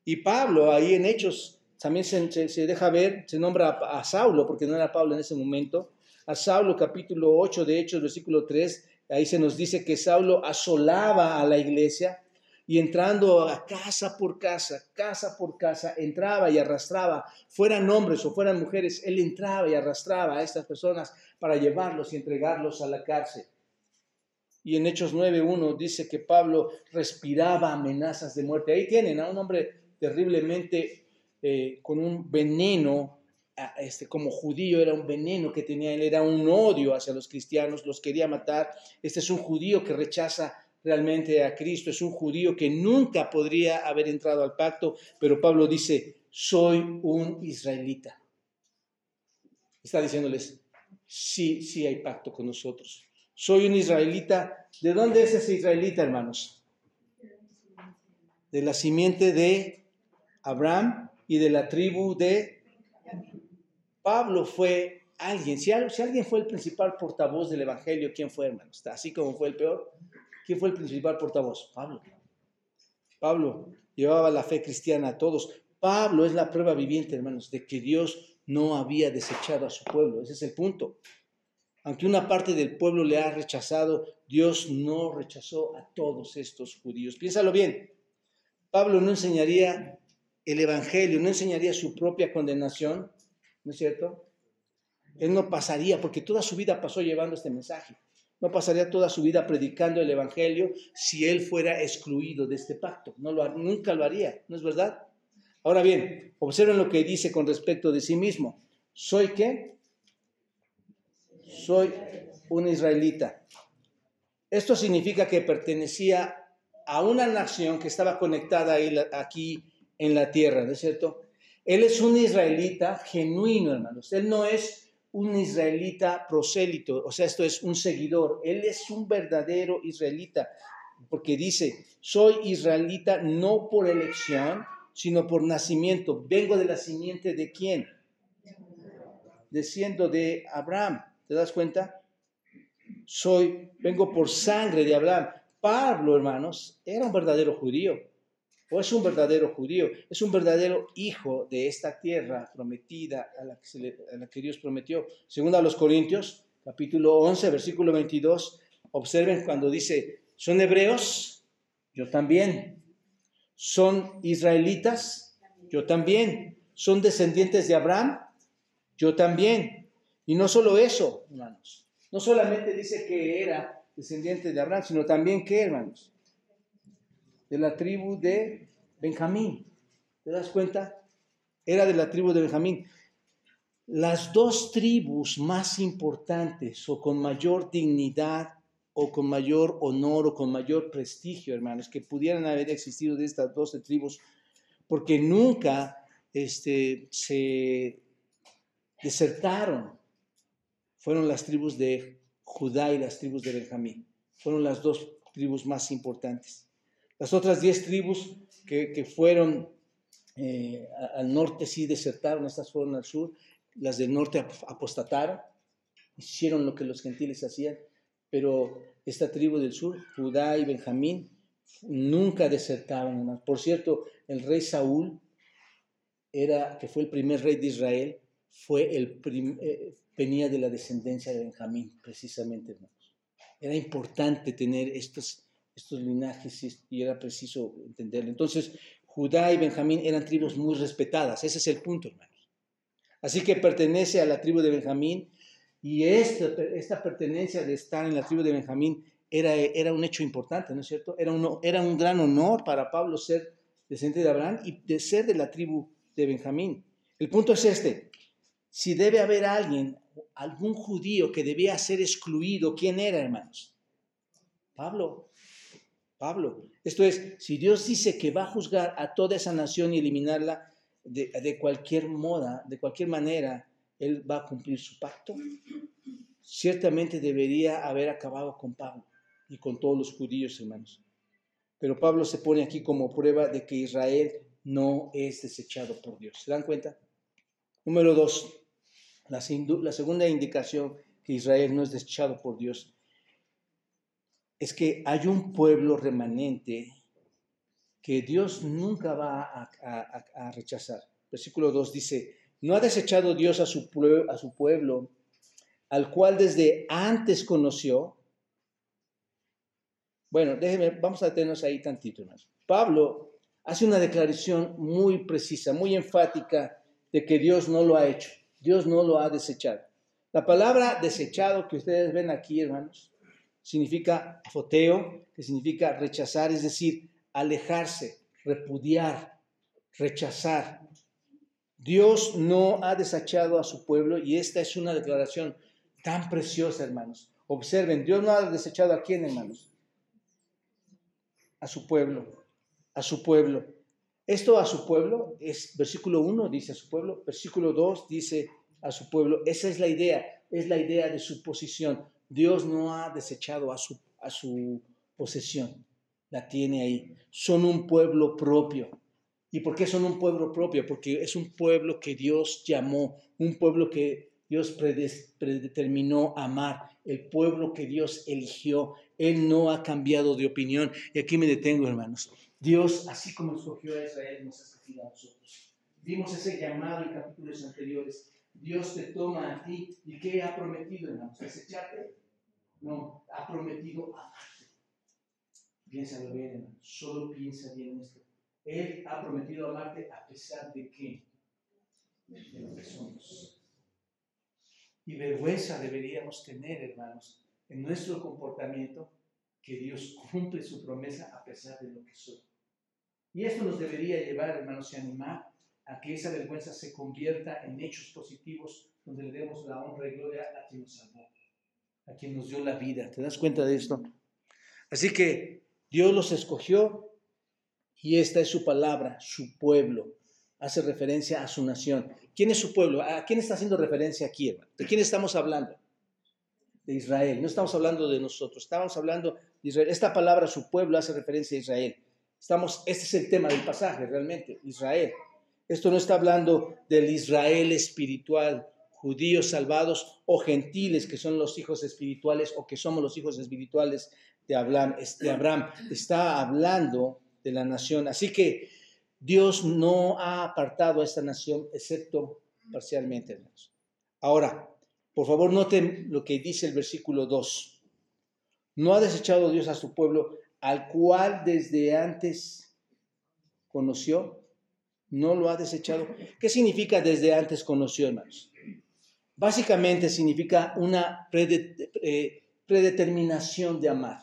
Speaker 2: Y Pablo, ahí en Hechos, también se, deja ver, se nombra a, a, Saulo, porque no era Pablo en ese momento, a Saulo capítulo 8 de Hechos, versículo 3, ahí se nos dice que Saulo asolaba a la iglesia y entrando a casa por casa, casa por casa, entraba y arrastraba, fueran hombres o fueran mujeres, él entraba y arrastraba a estas personas para llevarlos y entregarlos a la cárcel. Y en Hechos 9.1 dice que Pablo respiraba amenazas de muerte. Ahí tienen a un hombre terriblemente eh, con un veneno, este, como judío era un veneno que tenía él, era un odio hacia los cristianos, los quería matar. Este es un judío que rechaza realmente a Cristo, es un judío que nunca podría haber entrado al pacto, pero Pablo dice, soy un israelita. Está diciéndoles, sí, sí hay pacto con nosotros. Soy un israelita. ¿De dónde es ese israelita, hermanos? De la simiente de Abraham y de la tribu de Pablo fue alguien. Si, alguien fue el principal portavoz del Evangelio, ¿quién fue, hermanos? Así como fue el peor. ¿Quién fue el principal portavoz? Pablo. Pablo llevaba la fe cristiana a todos. Pablo es la prueba viviente, hermanos, de que Dios no había desechado a su pueblo. Ese es el punto. Aunque una parte del pueblo le ha rechazado, Dios no rechazó a todos estos judíos. Piénsalo bien. Pablo no enseñaría el Evangelio, no enseñaría su propia condenación, ¿no es cierto? Él no pasaría, porque toda su vida pasó llevando este mensaje. no pasaría toda su vida predicando el Evangelio si él fuera excluido de este pacto. No lo, nunca lo haría, ¿no es verdad? Ahora bien, observen lo que dice con respecto de sí mismo. ¿Soy qué? Soy un israelita. Esto significa que pertenecía a una nación que estaba conectada aquí en la tierra, ¿no es cierto? Él es un israelita genuino, hermanos. Él no es un israelita prosélito, o sea, esto es un seguidor. Él es un verdadero israelita, porque dice, soy israelita no por elección, sino por nacimiento. Vengo de la simiente de quién? Desciendo de Abraham. ¿Te das cuenta? Soy, vengo por sangre de Abraham. Pablo, hermanos, era un verdadero judío, o es un verdadero judío, es un verdadero hijo de esta tierra prometida a la que, Dios prometió. Según a los Corintios, capítulo 11, versículo 22, observen cuando dice, ¿son hebreos? Yo también. ¿Son israelitas? Yo también. ¿Son descendientes de Abraham? Yo también. Y no solo eso, hermanos. No solamente dice que era descendiente de Abraham, sino también que, hermanos, de la tribu de Benjamín. ¿Te das cuenta? Era de la tribu de Benjamín. Las dos tribus más importantes o con mayor dignidad o con mayor honor o con mayor prestigio, hermanos, que pudieran haber existido de estas doce tribus, porque nunca este, se desertaron, fueron las tribus de Judá y las tribus de Benjamín. Fueron las dos tribus más importantes. Las otras diez tribus que, fueron eh, al norte sí desertaron, estas fueron al sur. Las del norte apostataron, hicieron lo que los gentiles hacían, pero esta tribu del sur, Judá y Benjamín, nunca desertaron. Por cierto, el rey Saúl, era, que fue el primer rey de Israel, fue el, eh, venía de la descendencia de Benjamín, precisamente, hermanos. Era importante tener estos, estos linajes y era preciso entenderlo. Entonces, Judá y Benjamín eran tribus muy respetadas. Ese es el punto, hermanos. Así que pertenece a la tribu de Benjamín y esta, pertenencia de estar en la tribu de Benjamín era, era un hecho importante, ¿no es cierto? Era un, era un gran honor para Pablo ser descendiente de Abraham y de ser de la tribu de Benjamín. El punto es este. Si debe haber alguien algún judío que debía ser excluido, ¿quién era, hermanos? Pablo. Pablo. Esto es, si Dios dice que va a juzgar a toda esa nación y eliminarla de, cualquier moda, de cualquier manera, Él va a cumplir su pacto. Ciertamente debería haber acabado con Pablo y con todos los judíos, hermanos. Pero Pablo se pone aquí como prueba de que Israel no es desechado por Dios. ¿Se dan cuenta? Número dos, la, segunda indicación que Israel no es desechado por Dios es que hay un pueblo remanente que Dios nunca va a, rechazar. Versículo 2 dice, no ha desechado Dios a su, a pueblo, al cual desde antes conoció. Bueno, déjenme, vamos a detenernos ahí tantito más. Pablo hace una declaración muy precisa, muy enfática de que Dios no lo ha hecho. Dios no lo ha desechado. La palabra desechado que ustedes ven aquí, hermanos, significa foteo, que significa rechazar, es decir, alejarse, repudiar, rechazar. Dios no ha desechado a su pueblo y esta es una declaración tan preciosa, hermanos. Observen, Dios no ha desechado a quién, hermanos? A su pueblo, a su pueblo. Esto a su pueblo es, versículo 1 dice a su pueblo, versículo 2 dice a su pueblo. Esa es la idea, es la idea de su posición. Dios no ha desechado a su, a su posesión, la tiene ahí. Son un pueblo propio. ¿Y por qué son un pueblo propio? Porque es un pueblo que Dios llamó, un pueblo que Dios predeterminó amar, el pueblo que Dios eligió. Él no ha cambiado de opinión. Y aquí me detengo, hermanos. Dios, así como escogió a Israel, nos ha escogido a nosotros. Vimos ese llamado en capítulos anteriores. Dios te toma a ti y ¿qué ha prometido, hermanos? ¿Desecharte? No, ha prometido amarte. Piénsalo bien, hermanos. Solo piensa bien en esto. Él ha prometido amarte a pesar de qué? De lo que somos. Y vergüenza deberíamos tener, hermanos, en nuestro comportamiento que Dios cumple su promesa a pesar de lo que soy. Y esto nos debería llevar, hermanos, y animar a que esa vergüenza se convierta en hechos positivos donde le demos la honra y gloria a quien nos salvó, a quien nos dio la vida. ¿Te das cuenta de esto? Así que Dios los escogió y esta es su palabra, su pueblo. Hace referencia a su nación. ¿Quién es su pueblo? ¿A quién está haciendo referencia aquí, hermano? ¿De quién estamos hablando? De Israel. No estamos hablando de nosotros, estamos hablando de Israel. Esta palabra, su pueblo, hace referencia a Israel. Estamos, este es el tema del pasaje, realmente, Israel. Esto no está hablando del Israel espiritual, judíos salvados o gentiles que son los hijos espirituales o que somos los hijos espirituales de Abraham. De Abraham. Está hablando de la nación. Así que Dios no ha apartado a esta nación excepto parcialmente, hermanos. Ahora, por favor, noten lo que dice el versículo 2. No ha desechado Dios a su pueblo, al cual desde antes conoció. No lo ha desechado. ¿Qué significa desde antes conoció, hermanos? Básicamente significa una eh, predeterminación de amar.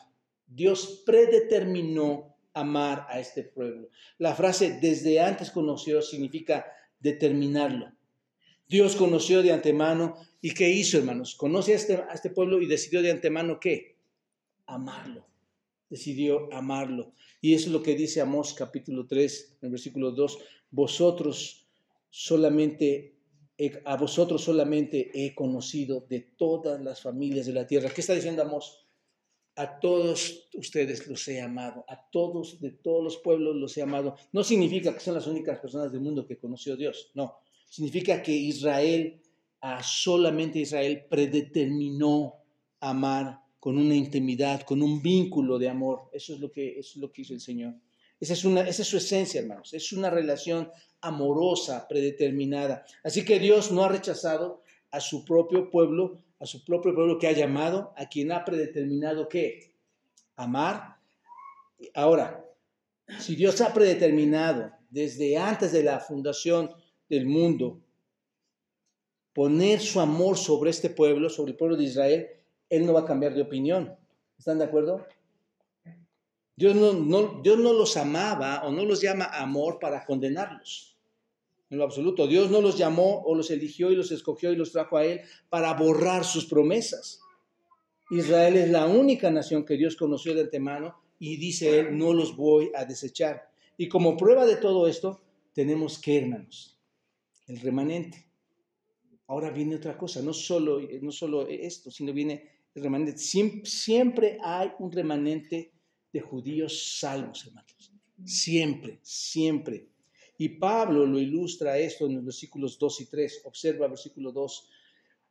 Speaker 2: Dios predeterminó amar a este pueblo. La frase desde antes conoció significa determinarlo. Dios conoció de antemano y ¿qué hizo, hermanos? Conoce a este, este pueblo y decidió de antemano qué? Amarlo. Decidió amarlo. Y eso es lo que dice Amós capítulo 3, en versículo 2. Vosotros solamente, a vosotros solamente he conocido de todas las familias de la tierra. ¿Qué está diciendo Amós? a todos ustedes los he amado, a todos de todos los pueblos los he amado. No significa que son las únicas personas del mundo que conoció Dios, no. Significa que Israel, solamente Israel, predeterminó amar con una intimidad, con un vínculo de amor. Eso es lo que, es lo que hizo el Señor. Esa es su esencia, hermanos. Es una relación amorosa, predeterminada. Así que Dios no ha rechazado a su propio pueblo a su propio pueblo que ha llamado, a quien ha predeterminado que amar. Ahora, si Dios ha predeterminado desde antes de la fundación del mundo poner su amor sobre este pueblo, sobre el pueblo de Israel, Él no va a cambiar de opinión. ¿Están de acuerdo? Dios no, los amaba o no los llama amor para condenarlos en lo absoluto. Dios no los llamó o los eligió y los escogió y los trajo a Él para borrar sus promesas. Israel es la única nación que Dios conoció de antemano y dice Él, no los voy a desechar. Y como prueba de todo esto, tenemos que, hermanos, el remanente. Ahora viene otra cosa, no solo, esto, sino viene el remanente. Siempre hay un remanente de judíos salvos, hermanos. Siempre, siempre. Y Pablo lo ilustra esto en los versículos 2 y 3. Observa versículo 2.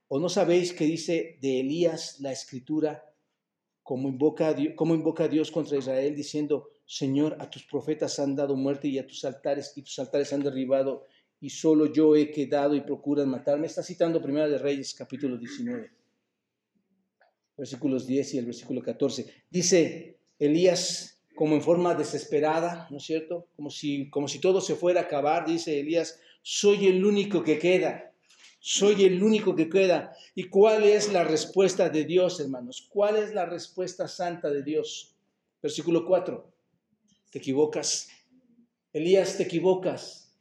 Speaker 2: ¿O no sabéis que dice de Elías la escritura, como invoca a Dios contra Israel, diciendo, Señor, a tus profetas han dado muerte y a tus altares, y tus altares han derribado, y solo yo he quedado y procuran matarme? Está citando Primera de Reyes, capítulo 19, versículos 10 y el versículo 14. Dice Elías como en forma desesperada, ¿no es cierto? Como si, como si todo se fuera a acabar, dice Elías, soy el único que queda, soy el único que queda. ¿Y cuál es la respuesta de Dios, hermanos? ¿Cuál es la respuesta santa de Dios? Versículo 4, te equivocas. Elías, te equivocas.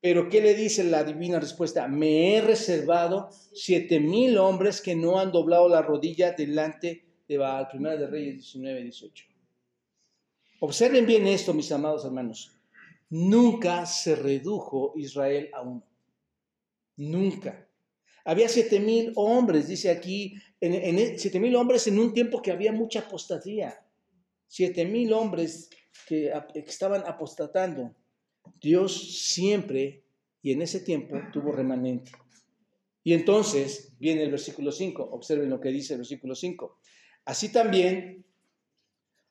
Speaker 2: Pero ¿qué le dice la divina respuesta? Me he reservado siete mil hombres que no han doblado la rodilla delante de Baal. Primera de Reyes 19, 18. Observen bien esto, mis amados hermanos. Nunca se redujo Israel a uno. Nunca. Había siete mil hombres, dice aquí, en, e, siete mil hombres en un tiempo que había mucha apostatía. Siete mil hombres que, que estaban apostatando. Dios siempre, y en ese tiempo, tuvo remanente. Y entonces viene el versículo 5. Observen lo que dice el versículo 5. Así también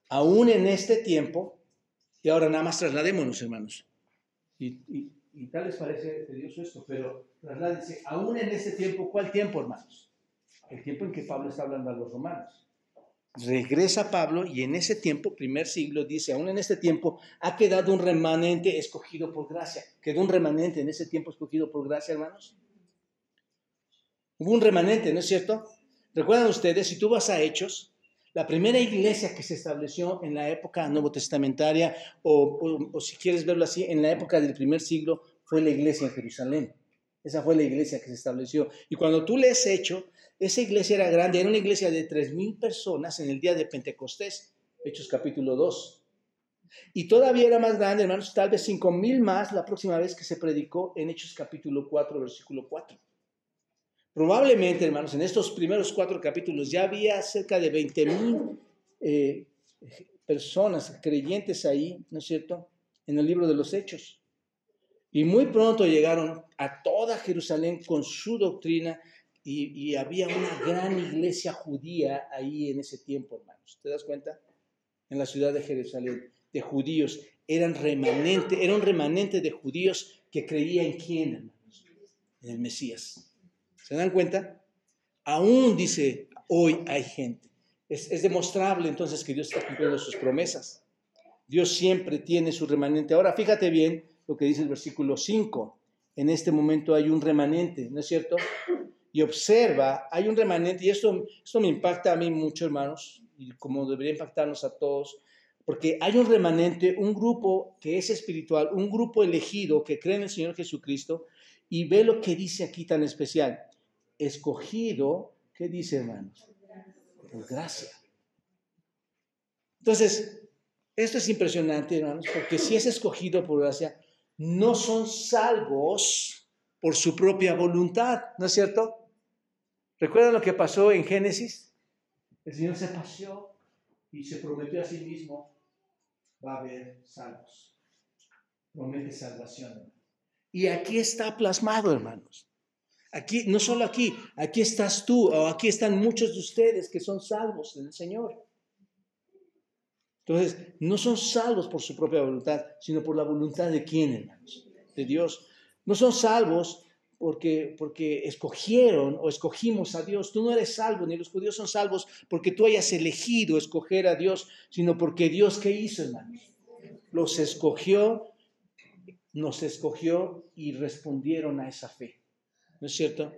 Speaker 2: aún en este tiempo, y ahora nada más trasladémonos, hermanos. Y, tal les parece tedioso esto, pero trasládense, aún en este tiempo, ¿cuál tiempo, hermanos? El tiempo en que Pablo está hablando a los romanos. Regresa Pablo y en ese tiempo, primer siglo, dice, aún en este tiempo ha quedado un remanente escogido por gracia. Quedó un remanente en ese tiempo escogido por gracia, hermanos. Hubo un remanente, ¿no es cierto? ¿Recuerdan ustedes, si tú vas a Hechos, la primera iglesia que se estableció en la época nuevo testamentaria, o, si quieres verlo así, en la época del primer siglo, fue la iglesia en Jerusalén. Esa fue la iglesia que se estableció. Y cuando tú lees Hechos, esa iglesia era grande, era una iglesia de 3.000 personas en el día de Pentecostés, Hechos capítulo 2. Y todavía era más grande, hermanos, tal vez 5.000 más la próxima vez que se predicó en Hechos capítulo 4, versículo 4. Probablemente, hermanos, en estos primeros cuatro capítulos ya había cerca de 20.000 eh, personas creyentes ahí, ¿no es cierto?, en el libro de los Hechos. Y muy pronto llegaron a toda Jerusalén con su doctrina y, y, había una gran iglesia judía ahí en ese tiempo, hermanos. ¿Te das cuenta? En la ciudad de Jerusalén de judíos, eran remanente, era un remanente de judíos que creía en quién, hermanos, en el Mesías. ¿Se dan cuenta? Aún dice, hoy hay gente. Es, demostrable entonces que Dios está cumpliendo sus promesas. Dios siempre tiene su remanente. Ahora fíjate bien lo que dice el versículo 5. En este momento hay un remanente, ¿no es cierto? Y observa, hay un remanente, y esto, esto me impacta a mí mucho, hermanos, y como debería impactarnos a todos, porque hay un remanente, un grupo que es espiritual, un grupo elegido que cree en el Señor Jesucristo y ve lo que dice aquí tan especial. Escogido, ¿qué dice hermanos? Por gracia. Entonces, esto es impresionante, hermanos, porque si es escogido por gracia, no son salvos por su propia voluntad, ¿no es cierto? ¿Recuerdan lo que pasó en Génesis? El Señor se paseó y se prometió a sí mismo va a haber salvos. Promete salvación. Y aquí está plasmado, hermanos. Aquí, no solo aquí, aquí estás tú, o aquí están muchos de ustedes que son salvos en el Señor. Entonces, no son salvos por su propia voluntad, sino por la voluntad de quién, hermanos? De Dios. No son salvos porque, porque escogieron o escogimos a Dios. Tú no eres salvo, ni los judíos son salvos porque tú hayas elegido escoger a Dios, sino porque Dios, ¿qué hizo, hermanos? Los escogió, nos escogió y respondieron a esa fe. ¿No es cierto?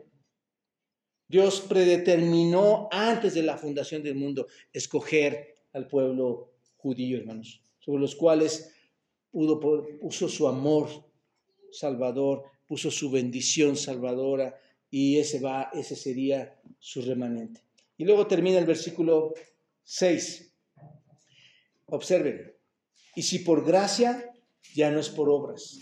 Speaker 2: Dios predeterminó antes de la fundación del mundo escoger al pueblo judío, hermanos, sobre los cuales puso su amor salvador puso su bendición salvadora y ese, va, ese sería su remanente. Y luego termina el versículo 6. Observen, y si por gracia, ya no es por obras.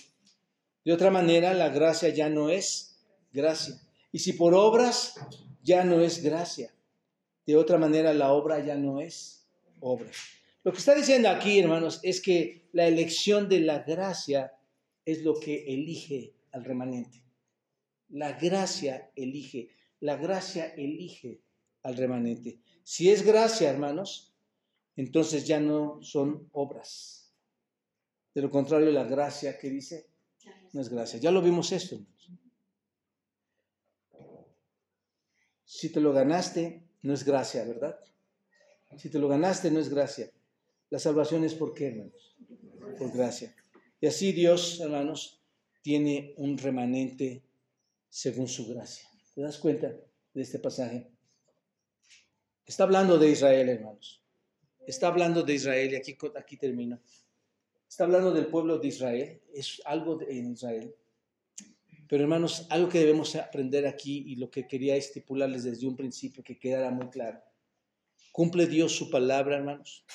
Speaker 2: De otra manera, la gracia ya no es gracia. Y si por obras, ya no es gracia. De otra manera, la obra ya no es obra. Lo que está diciendo aquí, hermanos, es que la elección de la gracia es lo que elige al remanente. La gracia elige, la gracia elige al remanente. Si es gracia, hermanos, entonces ya no son obras. De lo contrario, la gracia que dice no es gracia. Ya lo vimos esto. Si te lo ganaste, no es gracia, ¿verdad? Si te lo ganaste, no es gracia. La salvación es por qué, hermanos? Por gracia. Y así Dios, hermanos, tiene un remanente según su gracia. ¿Te das cuenta de este pasaje? Está hablando de Israel, hermanos. Está hablando de Israel y aquí, aquí termina. Está hablando del pueblo de Israel. Es algo en Israel. Pero hermanos, algo que debemos aprender aquí y lo que quería estipularles desde un principio, que quedara muy claro. ¿Cumple Dios su palabra, hermanos?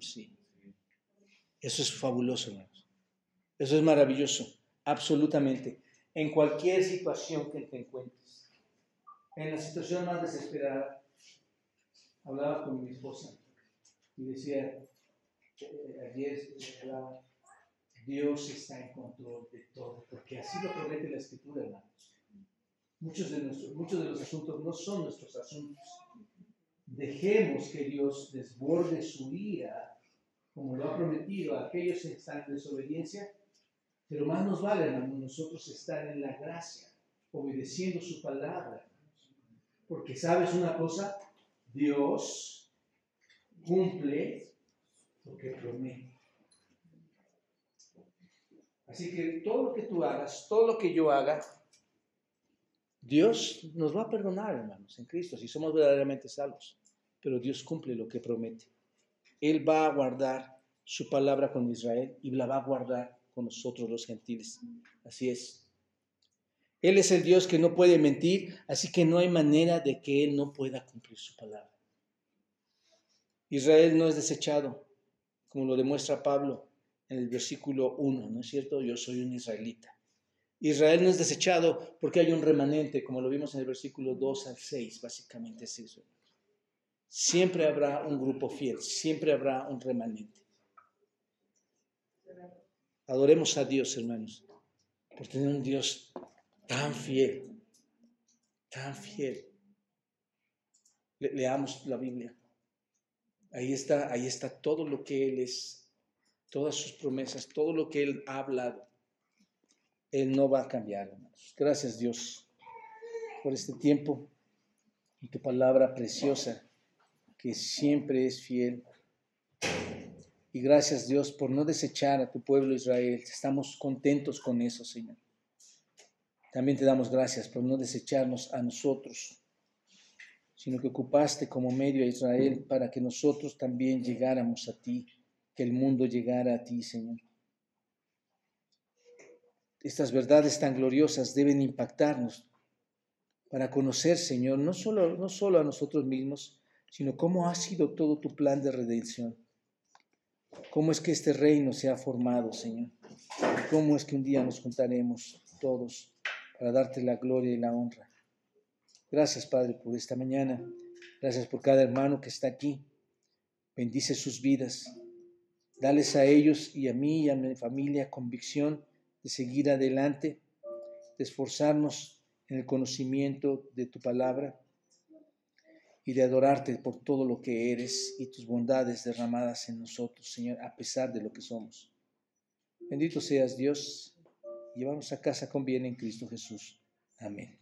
Speaker 2: Sí. Eso es fabuloso, hermanos. Eso es maravilloso absolutamente, en cualquier situación que te encuentres. En la situación más desesperada, hablaba con mi esposa y decía, eh, ayer hablaba, Dios está en control de todo, porque así lo promete la escritura, hermanos. Muchos de, nuestros, muchos de los asuntos no son nuestros asuntos. Dejemos que Dios desborde su ira, como lo ha prometido a aquellos que están en desobediencia, pero más nos vale, hermanos, nosotros estar en la gracia, obedeciendo su palabra. Porque sabes una cosa, Dios cumple lo que promete. Así que todo lo que tú hagas, todo lo que yo haga, Dios nos va a perdonar, hermanos, en Cristo, si somos verdaderamente salvos. Pero Dios cumple lo que promete. Él va a guardar su palabra con Israel y la va a guardar con nosotros los gentiles. Así es. Él es el Dios que no puede mentir, así que no hay manera de que Él no pueda cumplir su palabra. Israel no es desechado, como lo demuestra Pablo en el versículo 1, ¿no es cierto? Yo soy un israelita. Israel no es desechado porque hay un remanente, como lo vimos en el versículo 2 al 6, básicamente es eso. Siempre habrá un grupo fiel, siempre habrá un remanente. Adoremos a Dios, hermanos, por tener un Dios tan fiel, tan fiel. leamos la Biblia. Ahí está, ahí está todo lo que Él es, todas sus promesas, todo lo que Él ha hablado. Él no va a cambiar. Gracias Dios por este tiempo y tu palabra preciosa que siempre es fiel. Y gracias Dios por no desechar a tu pueblo Israel. Estamos contentos con eso, Señor. También te damos gracias por no desecharnos a nosotros, sino que ocupaste como medio a Israel para que nosotros también llegáramos a ti, que el mundo llegara a ti, Señor. Estas verdades tan gloriosas deben impactarnos para conocer, Señor, no solo, no solo a nosotros mismos, sino cómo ha sido todo tu plan de redención. Cómo es que este reino se ha formado, Señor. Y cómo es que un día nos juntaremos todos para darte la gloria y la honra. Gracias, Padre, por esta mañana. Gracias por cada hermano que está aquí. Bendice sus vidas. Dales a ellos y a mí y a mi familia convicción de seguir adelante, de esforzarnos en el conocimiento de tu palabra y de adorarte por todo lo que eres y tus bondades derramadas en nosotros, Señor, a pesar de lo que somos. Bendito seas Dios. Llevamos a casa con bien en Cristo Jesús. Amén.